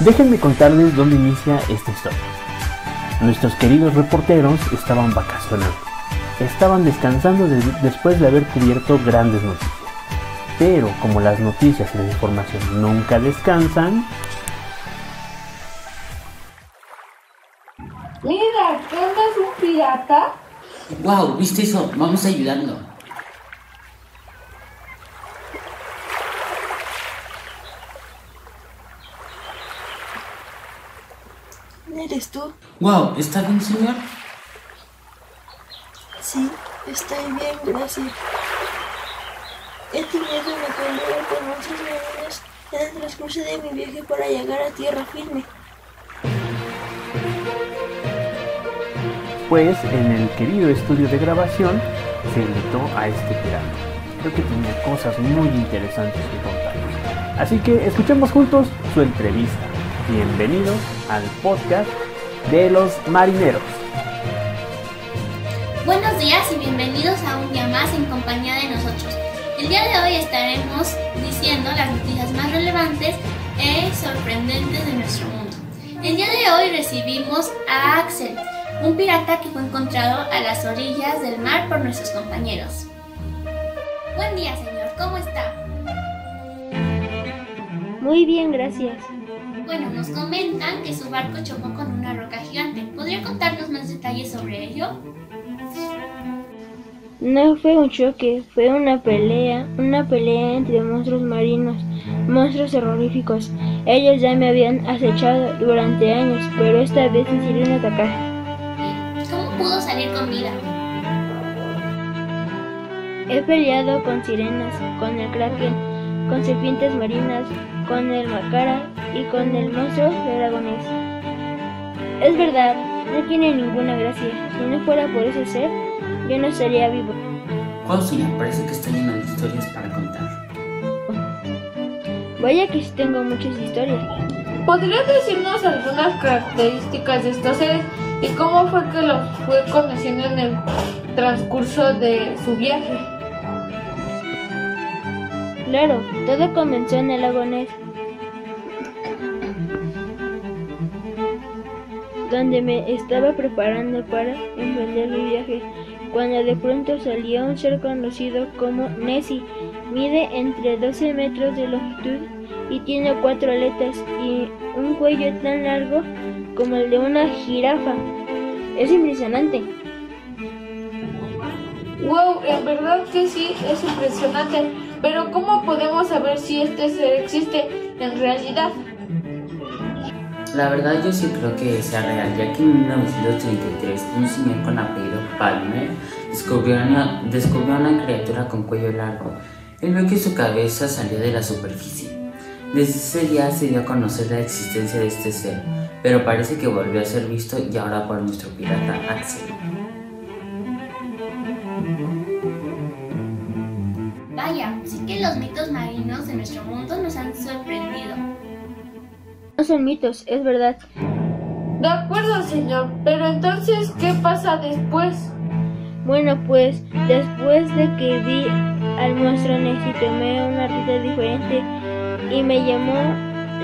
Déjenme contarles dónde inicia esta historia. Nuestros queridos reporteros estaban vacacionando. Estaban descansando después de haber cubierto grandes noticias. Pero como las noticias y la información nunca descansan, Mira, ¿qué es un pirata? Wow, ¿viste eso? Vamos ayudando. ¿Eres tú? Wow, ¿está bien, señor? Sí, estoy bien, gracias. He tenido una pelea con otros marinos en el transcurso de mi viaje para llegar a tierra firme. Pues en el querido estudio de grabación se invitó a este pirata. Creo que tenía cosas muy interesantes que contarnos. Así que escuchemos juntos su entrevista. Bienvenidos al podcast de los marineros. Buenos días y bienvenidos a un día más en compañía de nosotros. El día de hoy estaremos diciendo las noticias más relevantes e sorprendentes de nuestro mundo. El día de hoy recibimos a Axel, un pirata que fue encontrado a las orillas del mar por nuestros compañeros. Buen día, señor, ¿cómo está? Muy bien, gracias. Bueno, nos comentan que su barco chocó con una roca gigante. ¿Podría contarnos más detalles sobre ello? No fue un choque, fue una pelea, una pelea entre monstruos marinos, monstruos terroríficos. Ellos ya me habían acechado durante años, pero esta vez decidieron atacar. ¿Cómo pudo salir con vida? He peleado con sirenas, con el kraken, con serpientes marinas, con el macara y con el monstruo de dragones. Es verdad, no tiene ninguna gracia. Si no fuera por ese ser, yo no estaría vivo. Señor, parece que está lleno de historias para contar. Vaya que sí tengo muchas historias. ¿Podrías decirnos algunas características de estos seres y cómo fue que los fue conociendo en el transcurso de su viaje? Claro, todo comenzó en el lago Ness, donde me estaba preparando para emprender mi viaje, cuando de pronto salió un ser conocido como Nessie. Mide entre 12 metros de longitud y tiene cuatro aletas y un cuello tan largo como el de una jirafa. Es impresionante. Wow, en verdad que sí, es impresionante. Pero ¿cómo podemos saber si este ser existe en realidad? La verdad yo sí creo que sea real, ya que en 1933 un señor con apellido Palmer descubrió una, descubrió una criatura con cuello largo. Él vio que su cabeza salió de la superficie. Desde ese día se dio a conocer la existencia de este ser, pero parece que volvió a ser visto y ahora por nuestro pirata Axel. Vaya, sí que los mitos marinos de nuestro mundo nos han sorprendido. No son mitos, es verdad. De acuerdo, señor, pero entonces, ¿qué pasa después? Bueno, pues después de que vi al monstruo tomé una ruta diferente y me llamó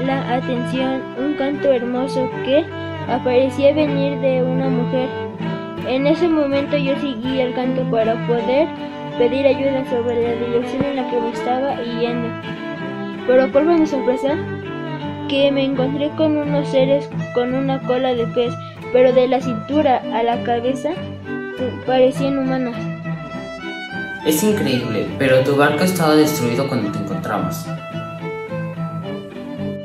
la atención un canto hermoso que aparecía venir de una mujer. En ese momento yo seguí el canto para poder pedir ayuda sobre la dirección en la que me estaba yendo. Pero cuál fue mi sorpresa? Que me encontré con unos seres con una cola de pez, pero de la cintura a la cabeza parecían humanas. Es increíble, pero tu barco estaba destruido cuando te encontramos.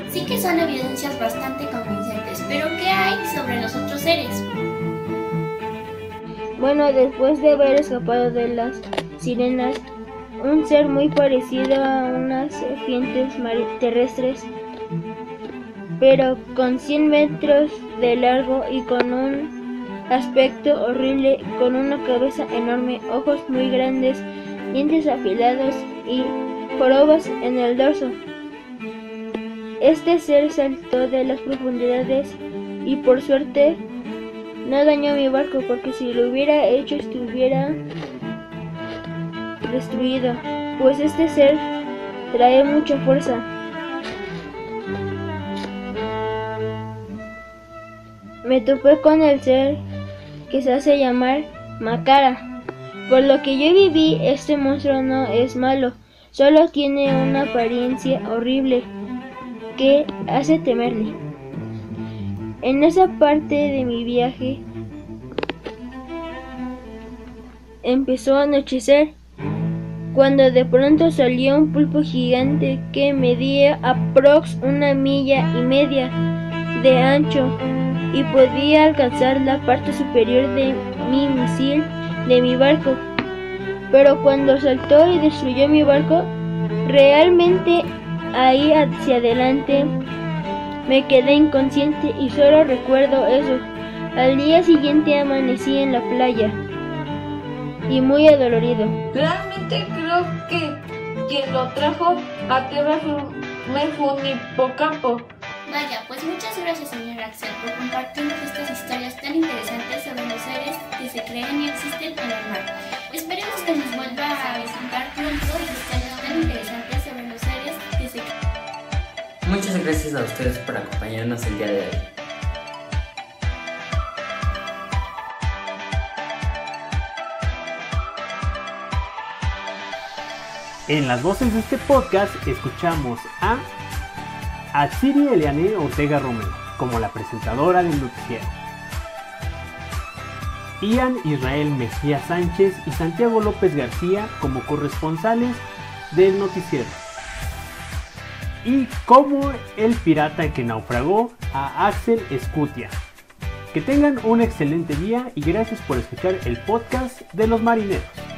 Sí que son evidencias bastante convincentes, pero ¿qué hay sobre los otros seres? Bueno, después de haber escapado de las sirenas, un ser muy parecido a unas serpientes terrestres, pero con 100 metros de largo y con un aspecto horrible, con una cabeza enorme, ojos muy grandes, dientes afilados y jorobas en el dorso. Este ser saltó de las profundidades y por suerte no dañó mi barco porque si lo hubiera hecho estuviera destruido, pues este ser trae mucha fuerza. Me topé con el ser que se hace llamar Macara. Por lo que yo viví, este monstruo no es malo, solo tiene una apariencia horrible que hace temerle. En esa parte de mi viaje empezó a anochecer cuando de pronto salió un pulpo gigante que medía aprox una milla y media de ancho y podía alcanzar la parte superior de mi misil de mi barco. Pero cuando saltó y destruyó mi barco, realmente ahí hacia adelante me quedé inconsciente y solo recuerdo eso. Al día siguiente amanecí en la playa y muy adolorido. Realmente creo que quien lo trajo a tierra fue, un hipocampo. Vaya, pues muchas gracias señor Axel por compartirnos estas historias tan interesantes sobre los seres que se creen y existen en el mar. Esperemos que nos vuelva a visitar pronto historias tan interesantes sobre los seres que se creen. Muchas gracias a ustedes por acompañarnos el día de hoy. En las voces de este podcast escuchamos a Atsiri Eliane Ortega Romero como la presentadora del noticiero. Ian Israel Mejía Sánchez y Santiago López García como corresponsales del noticiero. Y como el pirata que naufragó a Axel Escutia. Que tengan un excelente día y gracias por escuchar el podcast de los marineros.